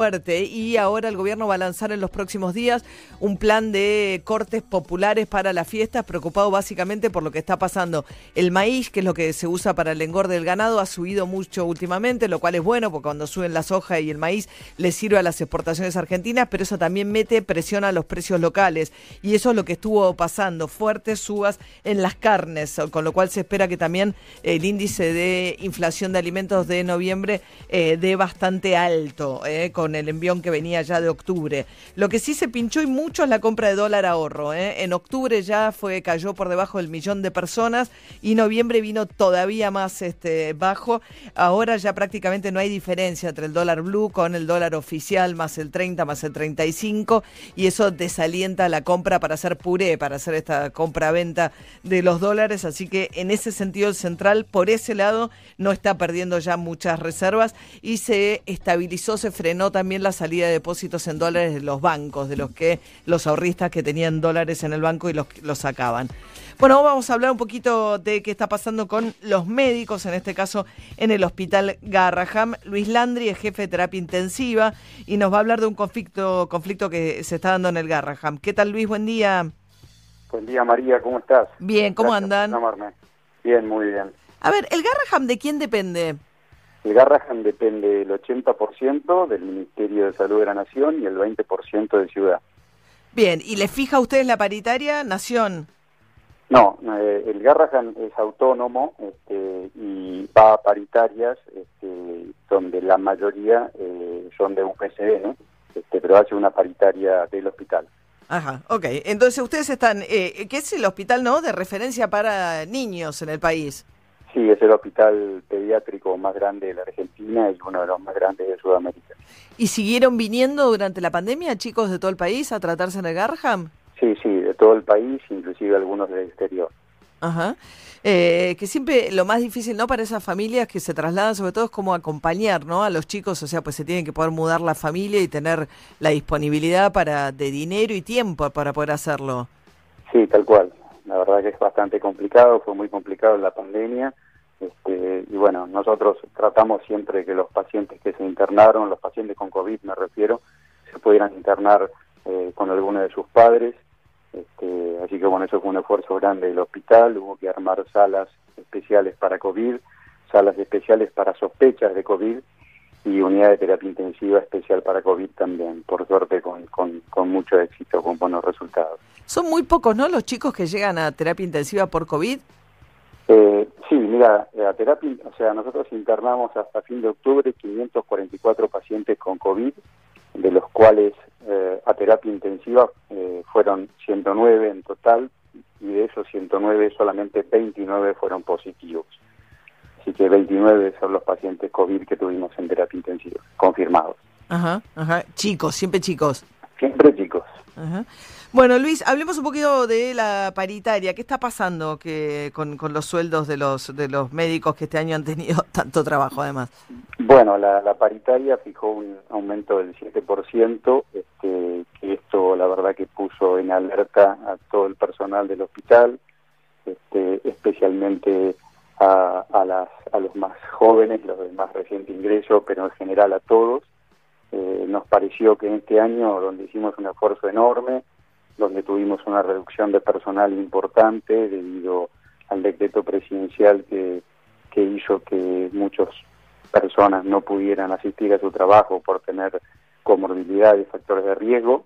fuerte y ahora el gobierno va a lanzar en los próximos días un plan de cortes populares para las fiestas, preocupado básicamente por lo que está pasando. El maíz, que es lo que se usa para el engorde del ganado, ha subido mucho últimamente, lo cual es bueno porque cuando suben la soja y el maíz le sirve a las exportaciones argentinas, pero eso también mete presión a los precios locales y eso es lo que estuvo pasando, fuertes subas en las carnes, con lo cual se espera que también el índice de inflación de alimentos de noviembre eh, dé bastante alto, eh, con el envión que venía ya de octubre. Lo que sí se pinchó y mucho es la compra de dólar ahorro. ¿eh? En octubre ya fue cayó por debajo del millón de personas y noviembre vino todavía más este, bajo. Ahora ya prácticamente no hay diferencia entre el dólar blue con el dólar oficial más el 30 más el 35 y eso desalienta la compra para hacer puré, para hacer esta compra-venta de los dólares. Así que en ese sentido el central por ese lado no está perdiendo ya muchas reservas y se estabilizó, se frenó también también la salida de depósitos en dólares de los bancos, de los que los ahorristas que tenían dólares en el banco y los, los sacaban. Bueno, vamos a hablar un poquito de qué está pasando con los médicos, en este caso en el hospital Garraham. Luis Landry es jefe de terapia intensiva y nos va a hablar de un conflicto, conflicto que se está dando en el Garraham. ¿Qué tal Luis? Buen día. Buen día María, ¿cómo estás? Bien, ¿cómo andan? Bien, muy bien. A ver, ¿el Garraham de quién depende? El Garrahan depende el 80% del Ministerio de Salud de la Nación y el 20% de Ciudad. Bien, ¿y le fija a ustedes la paritaria Nación? No, eh, el Garrahan es autónomo este, y va a paritarias este, donde la mayoría eh, son de UPCD, ¿no? Este, pero hace una paritaria del hospital. Ajá, ok. Entonces ustedes están, eh, ¿qué es el hospital, no? De referencia para niños en el país. Sí, es el hospital pediátrico más grande de la Argentina y uno de los más grandes de Sudamérica. ¿Y siguieron viniendo durante la pandemia chicos de todo el país a tratarse en el Garham? Sí, sí, de todo el país, inclusive algunos del exterior. Ajá. Eh, que siempre lo más difícil, ¿no? Para esas familias que se trasladan, sobre todo, es como acompañar, ¿no? A los chicos, o sea, pues se tienen que poder mudar la familia y tener la disponibilidad para de dinero y tiempo para poder hacerlo. Sí, tal cual. La verdad que es bastante complicado, fue muy complicado la pandemia. Este, y bueno, nosotros tratamos siempre que los pacientes que se internaron, los pacientes con COVID me refiero, se pudieran internar eh, con alguno de sus padres. Este, así que bueno, eso fue un esfuerzo grande del hospital, hubo que armar salas especiales para COVID, salas especiales para sospechas de COVID y unidad de terapia intensiva especial para COVID también, por suerte con, con, con mucho éxito, con buenos resultados. Son muy pocos, ¿no? Los chicos que llegan a terapia intensiva por COVID. Eh, sí, mira, la terapia, o sea, nosotros internamos hasta fin de octubre 544 pacientes con COVID, de los cuales eh, a terapia intensiva eh, fueron 109 en total, y de esos 109 solamente 29 fueron positivos. Así que 29 son los pacientes COVID que tuvimos en terapia intensiva, confirmados. Ajá, ajá. Chicos, siempre chicos. Siempre chicos. Bueno, Luis, hablemos un poquito de la paritaria. ¿Qué está pasando que con, los sueldos de los de los médicos que este año han tenido tanto trabajo, además? Bueno, la, paritaria fijó un aumento del 7%, este, que esto la verdad que puso en alerta a todo el personal del hospital, este, especialmente a, a, las, a los más jóvenes, los de más reciente ingreso, pero en general a todos eh, nos pareció que en este año, donde hicimos un esfuerzo enorme, donde tuvimos una reducción de personal importante debido al decreto presidencial que, que hizo que muchas personas no pudieran asistir a su trabajo por tener comorbilidades, factores de riesgo,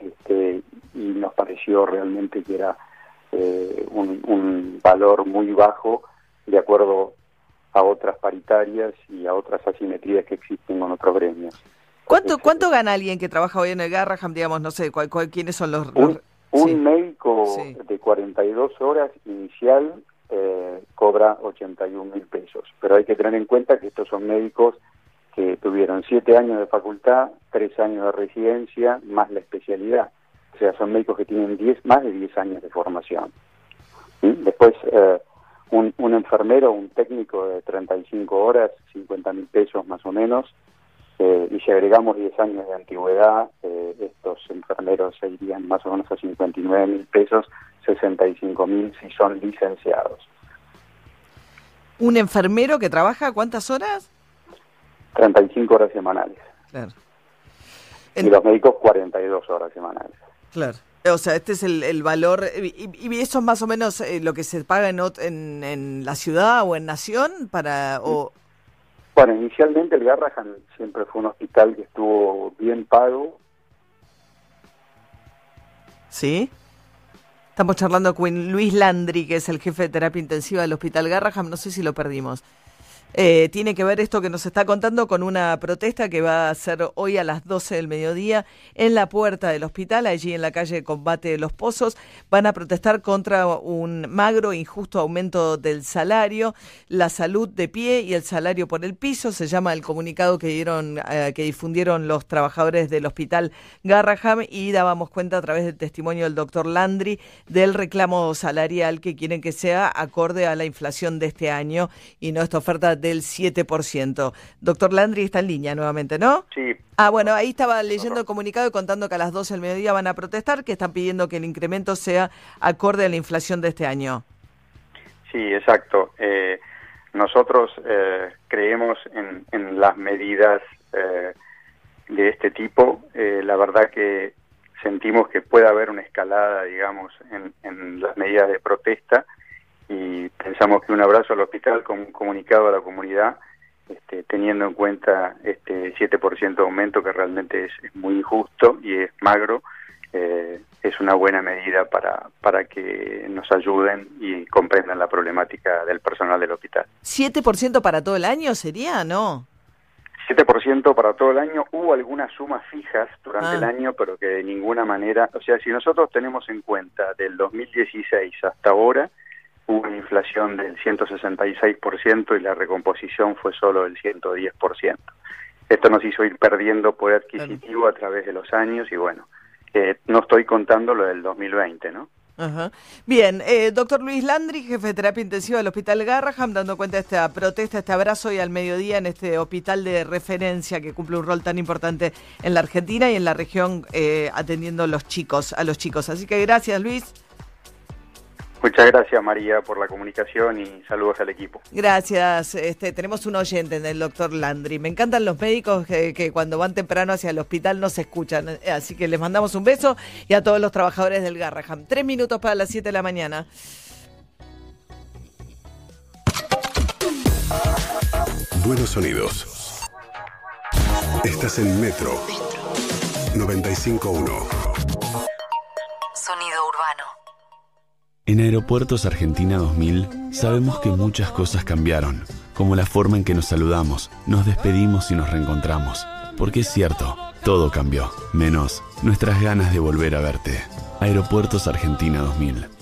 este, y nos pareció realmente que era eh, un, un valor muy bajo de acuerdo a otras paritarias y a otras asimetrías que existen con otros gremios. ¿Cuánto, ¿Cuánto gana alguien que trabaja hoy en el Garraham? Digamos, no sé, cuál, quiénes son los... Un, médico de 42 horas inicial eh, cobra 81 mil pesos, pero hay que tener en cuenta que estos son médicos que tuvieron 7 años de facultad, 3 años de residencia, más la especialidad. O sea, son médicos que tienen 10, más de 10 años de formación. Después... Eh, un, un enfermero, un técnico de 35 horas, 50 mil pesos más o menos, eh, y si agregamos 10 años de antigüedad, eh, estos enfermeros se irían más o menos a 59 mil pesos, 65 mil si son licenciados. ¿Un enfermero que trabaja cuántas horas? 35 horas semanales. Claro. y los médicos 42 horas semanales. Claro. O sea, este es el, valor, y, eso es más o menos eh, lo que se paga en, en, la ciudad o en Nación para... O... Bueno, inicialmente el Garrahan siempre fue un hospital que estuvo bien pago. ¿Sí? Estamos charlando con Luis Landry, que es el jefe de terapia intensiva del Hospital Garraham. No sé si lo perdimos. Eh, tiene que ver esto que nos está contando con una protesta que va a ser hoy a las 12 del mediodía en la puerta del hospital, allí en la calle Combate de los Pozos. Van a protestar contra un magro injusto aumento del salario, la salud de pie y el salario por el piso. Se llama el comunicado que dieron, eh, que difundieron los trabajadores del hospital Garraham y dábamos cuenta a través del testimonio del doctor Landry del reclamo salarial que quieren que sea acorde a la inflación de este año y no esta oferta del 7%. Doctor Landry está en línea nuevamente, ¿no? Sí. Ah, bueno, ahí estaba leyendo el comunicado y contando que a las 12 del mediodía van a protestar, que están pidiendo que el incremento sea acorde a la inflación de este año. Sí, exacto. Eh, nosotros eh, creemos en, las medidas eh, de este tipo. la verdad que sentimos que puede haber una escalada, digamos, en, en las medidas de protesta y pensamos que un abrazo al hospital con un comunicado a la comunidad, este, teniendo en cuenta este 7% de aumento que realmente es, muy injusto y es magro, eh, es una buena medida para, para que nos ayuden y comprendan la problemática del personal del hospital. ¿7% para todo el año sería, no? 7% para todo el año. Hubo algunas sumas fijas durante el ah. año, pero que de ninguna manera, o sea, si nosotros tenemos en cuenta del 2016 hasta ahora, hubo una inflación del 166% y la recomposición fue solo del 110%. Esto nos hizo ir perdiendo poder adquisitivo a través de los años y bueno, eh, no estoy contando lo del 2020, ¿no? Ajá. Bien, eh, doctor Luis Landry, jefe de terapia intensiva del Hospital Garraham, dando cuenta de esta protesta, este abrazo hoy al mediodía en este hospital de referencia que cumple un rol tan importante en la Argentina y en la región eh, atendiendo los chicos, a los chicos. Así que gracias, Luis. Muchas gracias María por la comunicación y saludos al equipo. Gracias. Este, tenemos un oyente en el doctor Landry. Me encantan los médicos que, cuando van temprano hacia el hospital no se escuchan. Así que les mandamos un beso y a todos los trabajadores del Garraham. Tres minutos para las siete de la mañana. Buenos sonidos. Estás en Metro 95.1. En Aeropuertos Argentina 2000 sabemos que muchas cosas cambiaron, como la forma en que nos saludamos, nos despedimos y nos reencontramos. Porque es cierto, todo cambió, menos nuestras ganas de volver a verte. Aeropuertos Argentina 2000.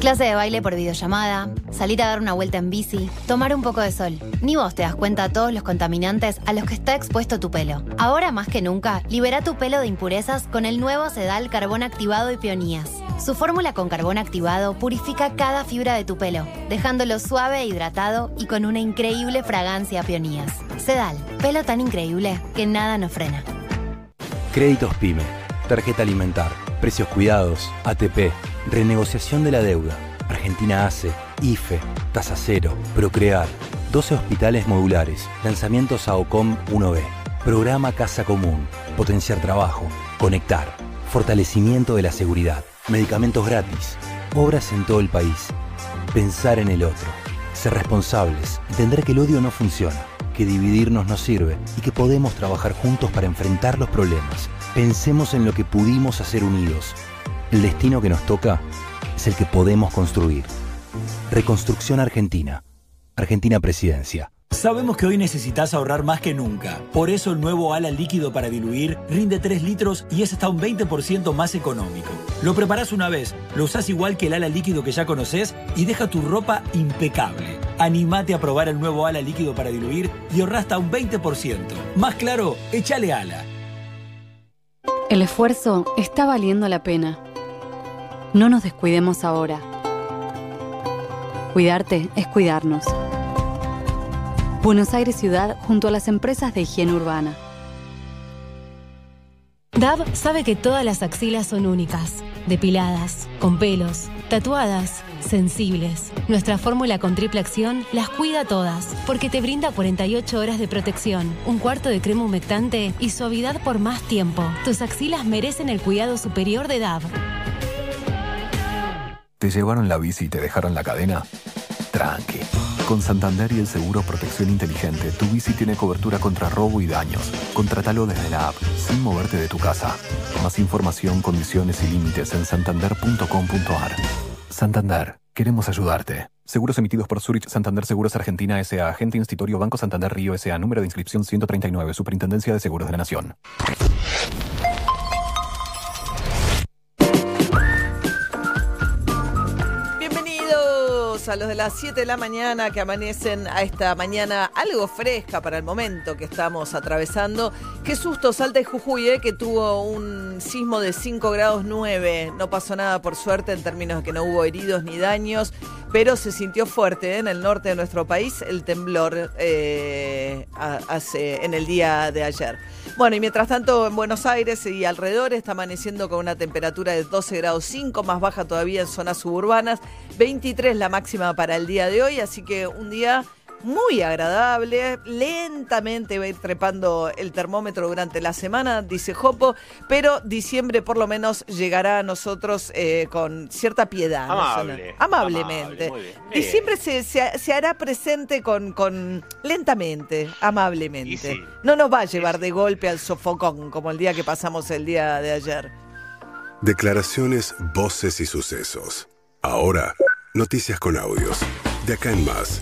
Clase de baile por videollamada, salir a dar una vuelta en bici, tomar un poco de sol. Ni vos te das cuenta de todos los contaminantes a los que está expuesto tu pelo. Ahora más que nunca, libera tu pelo de impurezas con el nuevo Sedal Carbón Activado y Peonías. Su fórmula con carbón activado purifica cada fibra de tu pelo, dejándolo suave e hidratado y con una increíble fragancia a peonías. Sedal, pelo tan increíble que nada nos frena. Créditos PYME, tarjeta alimentar, precios cuidados, ATP Renegociación de la deuda. Argentina ACE, IFE, Tasa Cero, Procrear. 12 hospitales modulares. Lanzamiento SAOCOM 1B. Programa Casa Común. Potenciar trabajo. Conectar. Fortalecimiento de la seguridad. Medicamentos gratis. Obras en todo el país. Pensar en el otro. Ser responsables. Entender que el odio no funciona. Que dividirnos no sirve. Y que podemos trabajar juntos para enfrentar los problemas. Pensemos en lo que pudimos hacer unidos el destino que nos toca es el que podemos construir. Reconstrucción Argentina. Argentina Presidencia. Sabemos que hoy necesitas ahorrar más que nunca. Por eso el nuevo ala líquido para diluir rinde 3 litros y es hasta un 20% más económico. Lo preparas una vez, lo usas igual que el ala líquido que ya conoces y deja tu ropa impecable. Animate a probar el nuevo ala líquido para diluir y ahorra hasta un 20%. Más claro, échale ala. El esfuerzo está valiendo la pena. No nos descuidemos ahora. Cuidarte es cuidarnos. Buenos Aires Ciudad junto a las empresas de higiene urbana. DAB sabe que todas las axilas son únicas, depiladas, con pelos, tatuadas, sensibles. Nuestra fórmula con triple acción las cuida todas, porque te brinda 48 horas de protección, un cuarto de crema humectante y suavidad por más tiempo. Tus axilas merecen el cuidado superior de DAB. ¿Te llevaron la bici y te dejaron la cadena? Tranqui. Con Santander y el seguro Protección Inteligente, tu bici tiene cobertura contra robo y daños. Contratalo desde la app, sin moverte de tu casa. Más información, condiciones y límites en santander.com.ar. Santander, queremos ayudarte. Seguros emitidos por Zurich Santander Seguros Argentina S.A. Agente Institutorio Banco Santander Río S.A. Número de inscripción 139. Superintendencia de Seguros de la Nación. A los de las 7 de la mañana que amanecen a esta mañana algo fresca para el momento que estamos atravesando. Qué susto Salta y Jujuy, eh, que tuvo un sismo de 5 grados 9. No pasó nada por suerte en términos de que no hubo heridos ni daños, pero se sintió fuerte eh, en el norte de nuestro país el temblor eh, hace, en el día de ayer. Bueno, y mientras tanto en Buenos Aires y alrededor está amaneciendo con una temperatura de 12 grados 5, más baja todavía en zonas suburbanas, 23 la máxima para el día de hoy, así que un día muy agradable, lentamente va a ir trepando el termómetro durante la semana, dice Jopo, pero diciembre por lo menos llegará a nosotros eh, con cierta piedad. Amablemente. amable. Diciembre se, se- se hará presente con, con lentamente, amablemente. Sí. No nos va a llevar de golpe al sofocón como el día que pasamos el día de ayer. Declaraciones, voces y sucesos. Ahora, noticias con audios. De acá en más.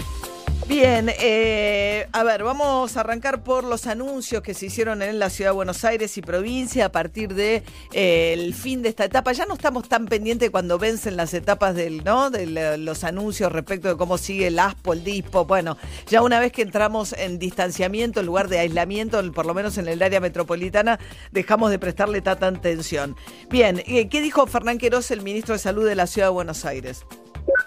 Bien, eh, a ver, vamos a arrancar por los anuncios que se hicieron en la ciudad de Buenos Aires y provincia a partir de eh, fin de esta etapa. Ya no estamos tan pendientes cuando vencen las etapas del, ¿no? de los anuncios respecto de cómo sigue el ASPO, el DISPO. Bueno, ya una vez que entramos en distanciamiento en lugar de aislamiento, por lo menos en el área metropolitana, dejamos de prestarle tanta atención. Bien, eh, ¿qué dijo Fernán Querós, el ministro de Salud de la ciudad de Buenos Aires?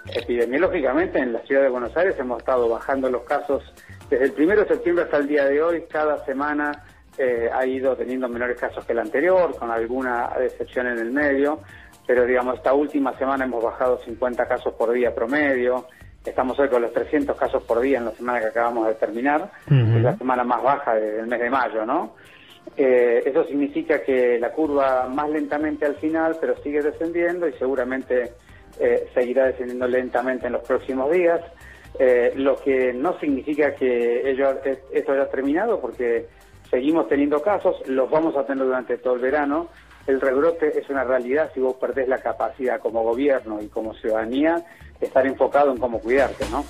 Epidemiológicamente en la ciudad de Buenos Aires hemos estado bajando los casos desde el 1 de septiembre hasta el día de hoy. Cada semana eh, ha ido teniendo menores casos que el anterior, con alguna excepción en el medio. Pero digamos, esta última semana hemos bajado 50 casos por día promedio. Estamos hoy con los 300 casos por día en la semana que acabamos de terminar. Es la semana más baja del mes de mayo, ¿no? Eh, eso significa que la curva más lentamente al final, pero sigue descendiendo y seguramente eh, seguirá descendiendo lentamente en los próximos días. Eh, lo que no significa que ello, esto haya terminado, porque seguimos teniendo casos, los vamos a tener durante todo el verano. El rebrote es una realidad si vos perdés la capacidad como gobierno y como ciudadanía de estar enfocado en cómo cuidarte, ¿no?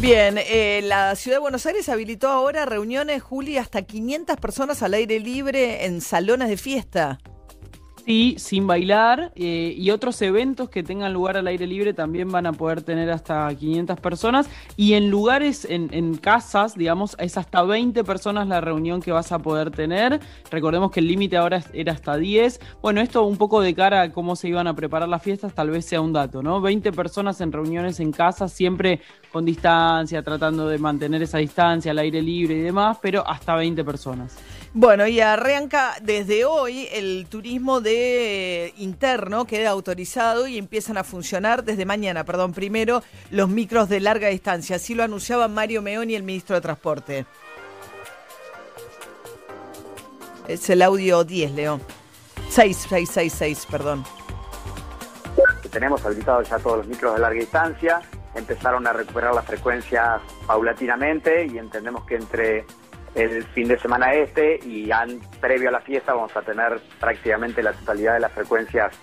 Bien, eh, la ciudad de Buenos Aires habilitó ahora reuniones, Juli, hasta 500 personas al aire libre en salones de fiesta. Sí, sin bailar eh, y otros eventos que tengan lugar al aire libre también van a poder tener hasta 500 personas y en lugares, en, en casas, digamos, es hasta 20 personas la reunión que vas a poder tener. Recordemos que el límite ahora era hasta 10. Bueno, esto un poco de cara a cómo se iban a preparar las fiestas, tal vez sea un dato, ¿no? 20 personas en reuniones en casa, siempre con distancia, tratando de mantener esa distancia al aire libre y demás, pero hasta 20 personas. Bueno, y arranca desde hoy el turismo de interno, queda autorizado y empiezan a funcionar desde mañana, perdón, primero los micros de larga distancia. Así lo anunciaba Mario Meoni, el ministro de Transporte. Es el audio 10, León. 6666, perdón. Tenemos habilitados ya todos los micros de larga distancia, empezaron a recuperar las frecuencias paulatinamente y entendemos que entre el fin de semana este y an- previo a la fiesta vamos a tener prácticamente la totalidad de las frecuencias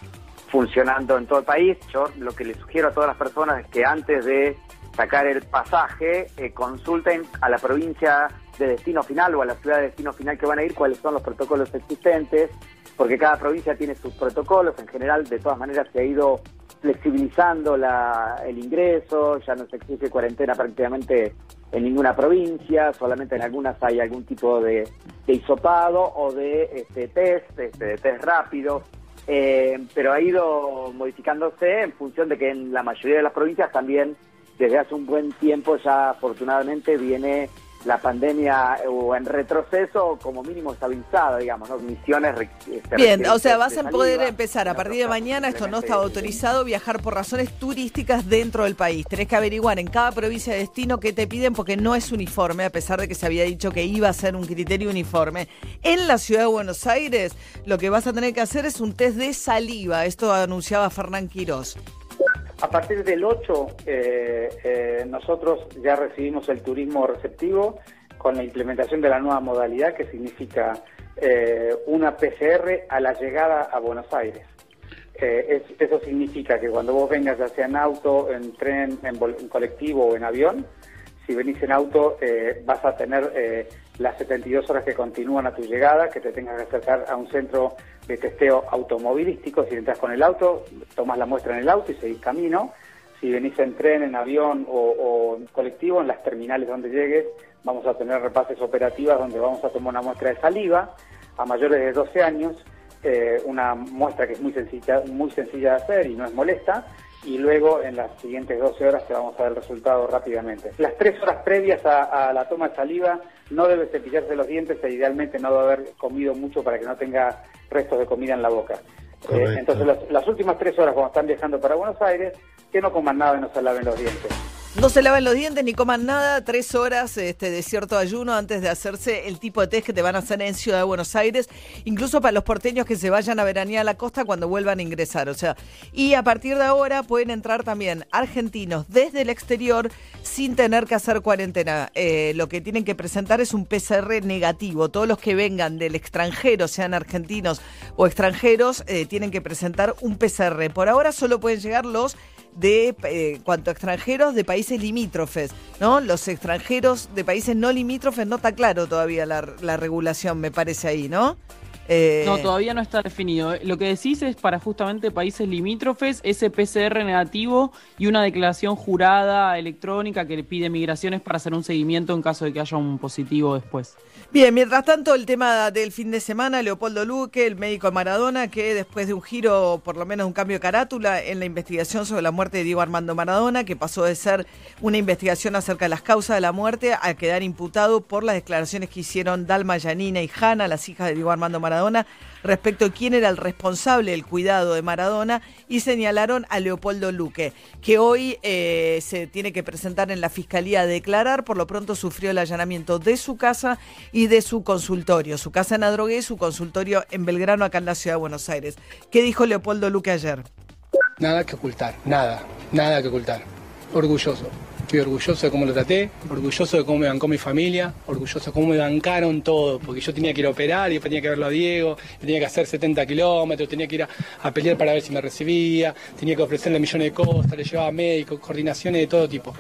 funcionando en todo el país. Yo lo que les sugiero a todas las personas es que antes de sacar el pasaje eh, consulten a la provincia de destino final o a la ciudad de destino final que van a ir cuáles son los protocolos existentes, porque cada provincia tiene sus protocolos. En general, de todas maneras, se ha ido flexibilizando la, el ingreso, ya no se exige cuarentena prácticamente en ninguna provincia, solamente en algunas hay algún tipo de, de hisopado o de este, test, este, de test rápido, eh, pero ha ido modificándose en función de que en la mayoría de las provincias también desde hace un buen tiempo ya afortunadamente viene la pandemia o en retroceso como mínimo estabilizada, digamos, ¿no? Misiones. Este, Bien, o sea, vas a poder empezar a partir de mañana, esto no está autorizado, viajar por razones turísticas dentro del país. Tenés que averiguar en cada provincia de destino qué te piden porque no es uniforme, a pesar de que se había dicho que iba a ser un criterio uniforme. En la ciudad de Buenos Aires, lo que vas a tener que hacer es un test de saliva. Esto anunciaba Fernán Quirós. A partir del 8, eh, eh, nosotros ya recibimos el turismo receptivo con la implementación de la nueva modalidad que significa eh, una PCR a la llegada a Buenos Aires. eso significa que cuando vos vengas ya sea en auto, en tren, en, en colectivo o en avión, si venís en auto vas a tener las 72 horas que continúan a tu llegada, que te tengas que acercar a un centro de testeo automovilístico. Si entras con el auto, tomas la muestra en el auto y seguís camino. Si venís en tren, en avión o, en colectivo, en las terminales donde llegues, vamos a tener repases operativas donde vamos a tomar una muestra de saliva a mayores de 12 años, eh, una muestra que es muy sencilla, muy sencilla de hacer y no es molesta, y luego en las siguientes 12 horas te vamos a dar el resultado rápidamente. Las tres horas previas a, la toma de saliva no debe cepillarse los dientes e idealmente no debe haber comido mucho para que no tenga restos de comida en la boca. Eh, entonces las, últimas tres horas cuando están viajando para Buenos Aires, que no coman nada y no se laven los dientes. No se laven los dientes ni coman nada, tres horas este, de cierto ayuno antes de hacerse el tipo de test que te van a hacer en Ciudad de Buenos Aires, incluso para los porteños que se vayan a veranear a la costa cuando vuelvan a ingresar. O sea, y a partir de ahora pueden entrar también argentinos desde el exterior sin tener que hacer cuarentena. Eh, lo que tienen que presentar es un PCR negativo. Todos los que vengan del extranjero, sean argentinos o extranjeros, eh, tienen que presentar un PCR. Por ahora solo pueden llegar los de eh, cuanto a extranjeros de países limítrofes, ¿no? Los extranjeros de países no limítrofes no está claro todavía la, la regulación, me parece ahí, ¿no? Eh, no, todavía no está definido. Lo que decís es para justamente países limítrofes, ese PCR negativo y una declaración jurada electrónica que le pide migraciones para hacer un seguimiento en caso de que haya un positivo después. Bien, mientras tanto, el tema del fin de semana, Leopoldo Luque, el médico Maradona, que después de un giro, por lo menos un cambio de carátula en la investigación sobre la muerte de Diego Armando Maradona, que pasó de ser una investigación acerca de las causas de la muerte a quedar imputado por las declaraciones que hicieron Dalma Yanina y Hanna, las hijas de Diego Armando Maradona, respecto a quién era el responsable del cuidado de Maradona y señalaron a Leopoldo Luque, que hoy eh, se tiene que presentar en la fiscalía a declarar. Por lo pronto sufrió el allanamiento de su casa y de su consultorio, su casa en Adrogué y su consultorio en Belgrano, acá en la ciudad de Buenos Aires. ¿Qué dijo Leopoldo Luque ayer? Nada que ocultar, nada, nada que ocultar. Orgulloso. Estoy orgulloso de cómo lo traté, orgulloso de cómo me bancó mi familia, orgulloso de cómo me bancaron todo, porque yo tenía que ir a operar y después tenía que verlo a Diego, tenía que hacer 70 kilómetros, tenía que ir a, pelear para ver si me recibía, tenía que ofrecerle millones de cosas, le llevaba médicos, coordinaciones de todo tipo.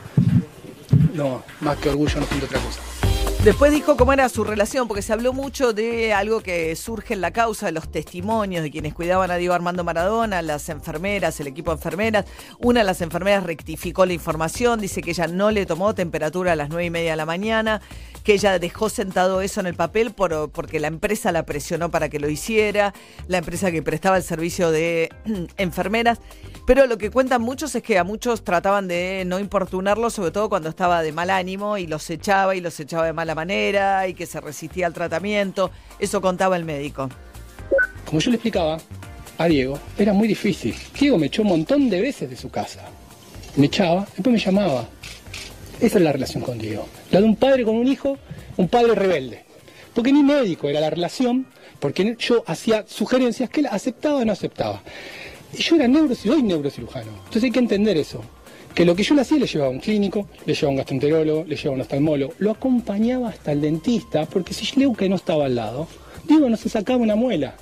No, más que orgullo no siento otra cosa. Después dijo cómo era su relación, porque se habló mucho de algo que surge en la causa, de los testimonios de quienes cuidaban a Diego Armando Maradona, las enfermeras, el equipo de enfermeras. Una de las enfermeras rectificó la información, dice que ella no le tomó temperatura a las nueve y media de la mañana, que ella dejó sentado eso en el papel por, porque la empresa la presionó para que lo hiciera, la empresa que prestaba el servicio de enfermeras. Pero lo que cuentan muchos es que a muchos trataban de no importunarlo, sobre todo cuando estaba de mal ánimo y los echaba y los echaba de mala manera y que se resistía al tratamiento. Eso contaba el médico. Como yo le explicaba a Diego, era muy difícil. Diego me echó un montón de veces de su casa. Me echaba, después me llamaba. Esa es la relación con Diego. La de un padre con un hijo, un padre rebelde. Porque ni médico era la relación, porque yo hacía sugerencias que él aceptaba o no aceptaba. Yo era soy neurocirujano. Entonces hay que entender eso. Que lo que yo le hacía le llevaba a un clínico, le llevaba a un gastroenterólogo, le llevaba a un oftalmólogo, lo acompañaba hasta el dentista, porque si que no estaba al lado, digo, no se sacaba una muela.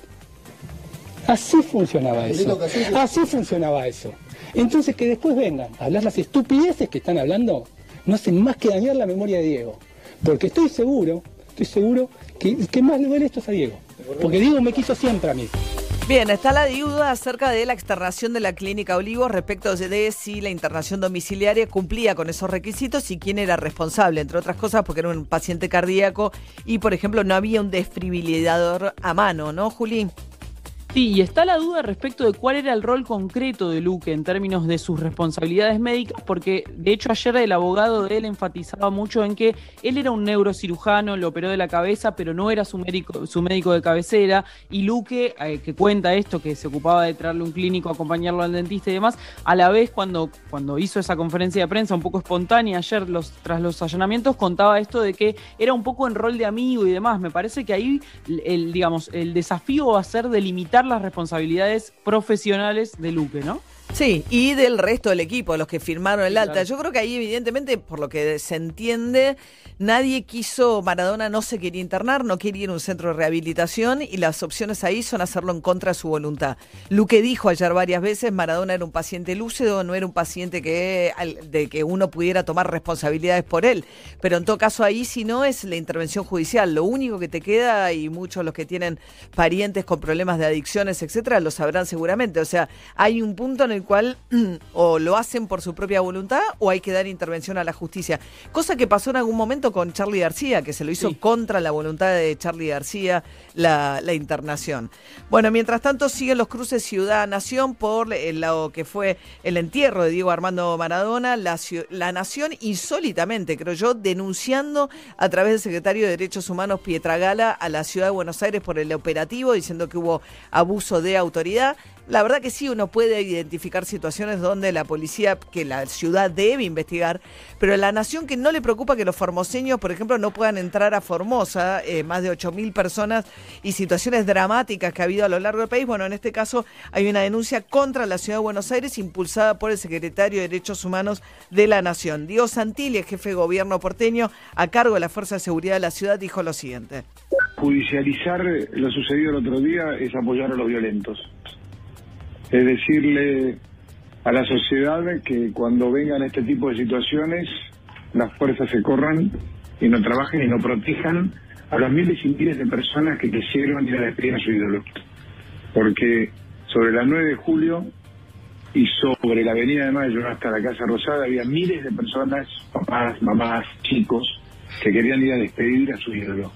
Así funcionaba eso. Así funcionaba eso. Entonces que después vengan a hablar las estupideces que están hablando, no hacen más que dañar la memoria de Diego. Porque estoy seguro, estoy seguro que, que más le duele esto es a Diego. Porque Diego me quiso siempre a mí. Bien, está la duda acerca de la externación de la clínica Olivos respecto de si la internación domiciliaria cumplía con esos requisitos y quién era responsable, entre otras cosas porque era un paciente cardíaco y, por ejemplo, no había un desfibrilador a mano, ¿no, Juli? Sí, y está la duda respecto de cuál era el rol concreto de Luque en términos de sus responsabilidades médicas, porque de hecho ayer el abogado de él enfatizaba mucho en que él era un neurocirujano, lo operó de la cabeza, pero no era su médico, su médico de cabecera, y Luque, eh, que cuenta esto, que se ocupaba de traerle un clínico, acompañarlo al dentista y demás, a la vez cuando, cuando hizo esa conferencia de prensa un poco espontánea ayer tras los allanamientos, contaba esto de que era un poco en rol de amigo y demás. Me parece que ahí el, digamos, el desafío va a ser delimitar las responsabilidades profesionales de Luque, ¿no? Sí, y del resto del equipo, los que firmaron el alta. Yo creo que ahí, evidentemente, por lo que se entiende, nadie quiso, Maradona no se quería internar, no quería ir a un centro de rehabilitación y las opciones ahí son hacerlo en contra de su voluntad. Luque dijo ayer varias veces, Maradona era un paciente lúcido, no era un paciente que, de que uno pudiera tomar responsabilidades por él. Pero en todo caso ahí, si no, es la intervención judicial. Lo único que te queda, y muchos los que tienen parientes con problemas de adicciones, etcétera, lo sabrán seguramente. O sea, hay un punto en el cual o lo hacen por su propia voluntad o hay que dar intervención a la justicia. Cosa que pasó en algún momento con Charlie García, que se lo hizo contra la voluntad de Charlie García la, internación. Bueno, mientras tanto siguen los cruces ciudad-nación por lo que fue el entierro de Diego Armando Maradona, la, la nación insólitamente, creo yo, denunciando a través del secretario de Derechos Humanos Pietragala a la ciudad de Buenos Aires por el operativo, diciendo que hubo abuso de autoridad. La verdad que sí, uno puede identificar situaciones donde la policía, que la ciudad debe investigar, pero la nación que no le preocupa que los formoseños, por ejemplo, no puedan entrar a Formosa, eh, más de 8.000 personas y situaciones dramáticas que ha habido a lo largo del país. Bueno, en este caso hay una denuncia contra la ciudad de Buenos Aires impulsada por el secretario de Derechos Humanos de la Nación. Diego Santilli, jefe de gobierno porteño, a cargo de la Fuerza de Seguridad de la ciudad, dijo lo siguiente. Judicializar lo sucedido el otro día es apoyar a los violentos es decirle a la sociedad que cuando vengan este tipo de situaciones las fuerzas se corran y no trabajen y no protejan a los miles y miles de personas que quisieron ir a despedir a su ídolo. Porque sobre la 9 de julio y sobre la Avenida de Mayo hasta la Casa Rosada había miles de personas, papás, mamás, chicos, que querían ir a despedir a su ídolo.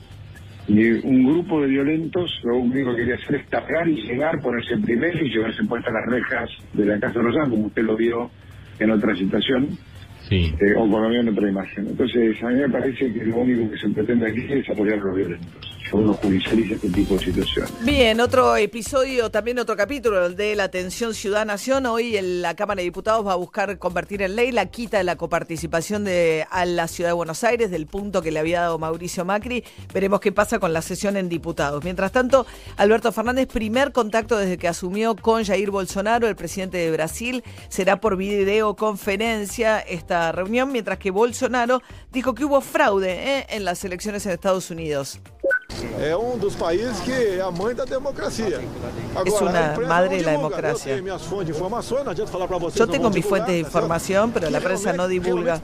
Y un grupo de violentos lo único que quería hacer es tapar y llegar, ponerse primero y llevarse puestas las rejas de la Casa Rosada, como usted lo vio en otra situación. Sí. Eh, o por lo menos en otra imagen. Entonces, a mí me parece que lo único que se pretende aquí es apoyar a los violentos uno judicializa este tipo de situaciones. Bien, otro episodio, también otro capítulo, el de la atención ciudad-nación. Hoy la Cámara de Diputados va a buscar convertir en ley la quita de la coparticipación de, a la Ciudad de Buenos Aires, del punto que le había dado Mauricio Macri. Veremos qué pasa con la sesión en diputados. Mientras tanto, Alberto Fernández, primer contacto desde que asumió con Jair Bolsonaro, el presidente de Brasil, será por videoconferencia esta reunión, mientras que Bolsonaro dijo que hubo fraude ¿eh? en las elecciones en Estados Unidos. Es uno de los países que es mãe da democracia. es una madre de la democracia. Yo tengo mis fuentes de información, pero la prensa no divulga.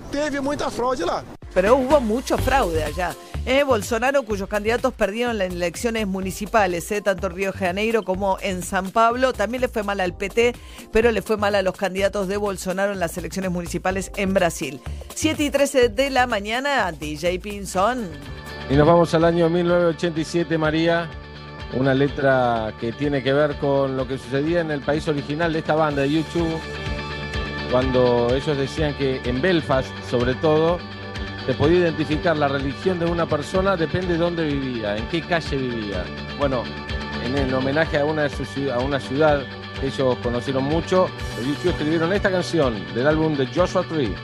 Pero hubo mucho fraude allá. Eh, Bolsonaro, cuyos candidatos perdieron las elecciones municipales, eh, tanto en Río de Janeiro como en San Pablo. También le fue mal al PT, pero le fue mal a los candidatos de Bolsonaro en las elecciones municipales en Brasil. 7 y 13 de la mañana, DJ Pinson. Y nos vamos al año 1987, María. Una letra que tiene que ver con lo que sucedía en el país original de esta banda de YouTube, cuando ellos decían que en Belfast, sobre todo, se podía identificar la religión de una persona depende de dónde vivía, en qué calle vivía. Bueno, en el homenaje a una, a una ciudad que ellos conocieron mucho, los YouTube escribieron esta canción del álbum de Joshua Tree,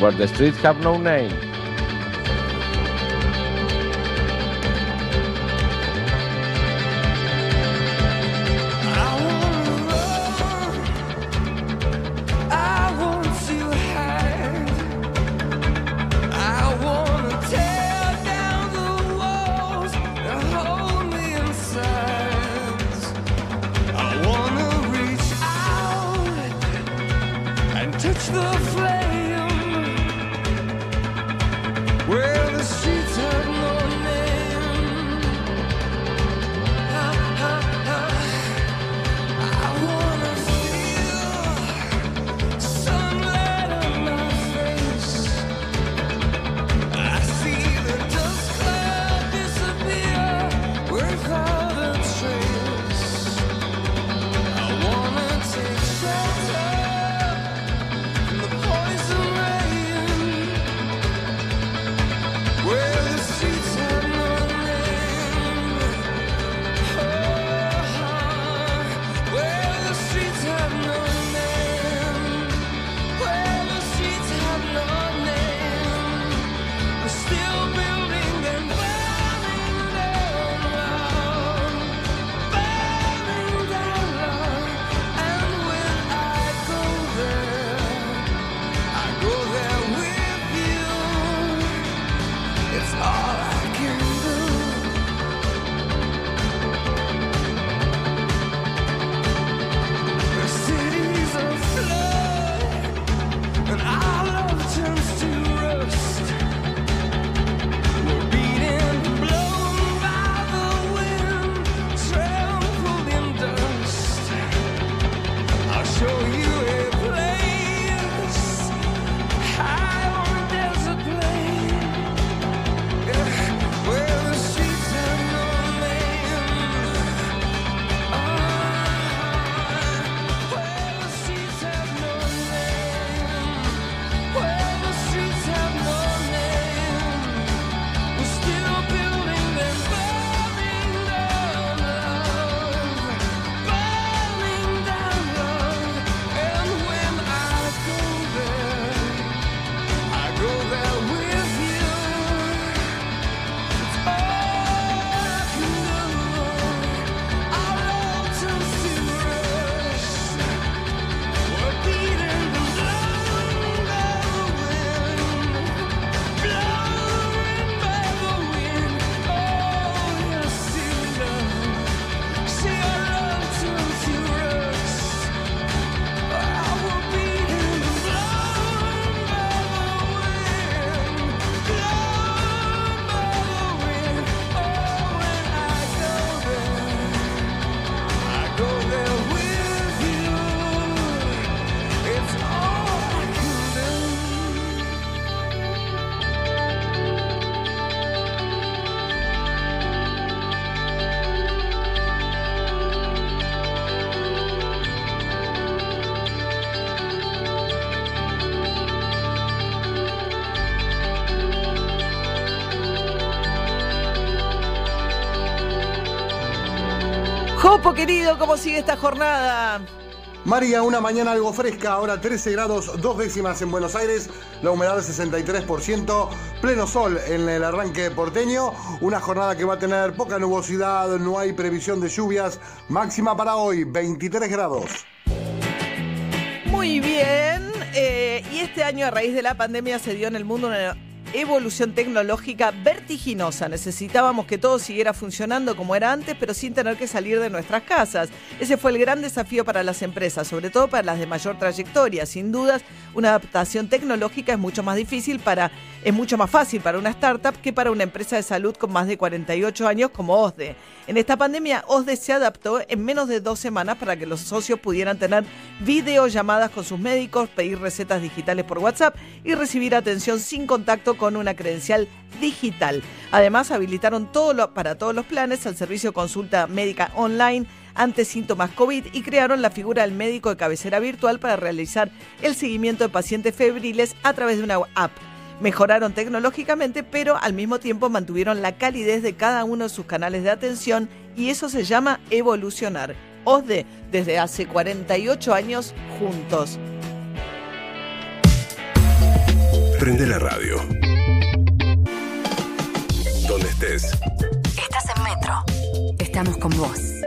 Where the Streets Have No Name. Querido, ¿cómo sigue esta jornada? María, una mañana algo fresca, ahora 13 grados, dos décimas en Buenos Aires, la humedad del 63%, pleno sol en el arranque porteño, una jornada que va a tener poca nubosidad, no hay previsión de lluvias, máxima para hoy, 23 grados. Muy bien, eh, y este año a raíz de la pandemia se dio en el mundo una evolución tecnológica vertiginosa. Necesitábamos que todo siguiera funcionando como era antes, pero sin tener que salir de nuestras casas. Ese fue el gran desafío para las empresas, sobre todo para las de mayor trayectoria. Sin dudas, una adaptación tecnológica es mucho más difícil para, es mucho más fácil para una startup que para una empresa de salud con más de 48 años como OSDE. En esta pandemia, OSDE se adaptó en menos de dos semanas para que los socios pudieran tener videollamadas con sus médicos, pedir recetas digitales por WhatsApp y recibir atención sin contacto con una credencial digital. Además, habilitaron todo lo, para todos los planes el servicio consulta médica online ante síntomas COVID y crearon la figura del médico de cabecera virtual para realizar el seguimiento de pacientes febriles a través de una app. Mejoraron tecnológicamente, pero al mismo tiempo mantuvieron la calidez de cada uno de sus canales de atención y eso se llama evolucionar. OSDE, desde hace 48 años, juntos. Prende la radio. Donde estés. Estás en Metro. Estamos con vos.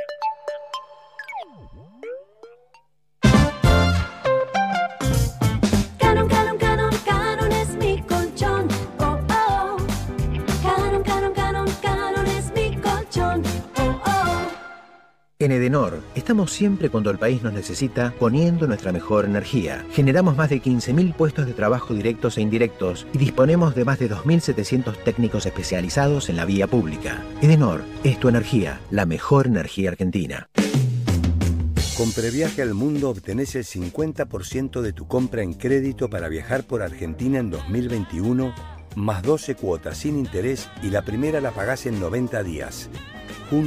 Estamos siempre cuando el país nos necesita poniendo nuestra mejor energía. Generamos más de 15.000 puestos de trabajo directos e indirectos y disponemos de más de 2.700 técnicos especializados en la vía pública. Edenor es tu energía, la mejor energía argentina. Con Previaje al Mundo obtenés el 50% de tu compra en crédito para viajar por Argentina en 2021, más 12 cuotas sin interés y la primera la pagás en 90 días.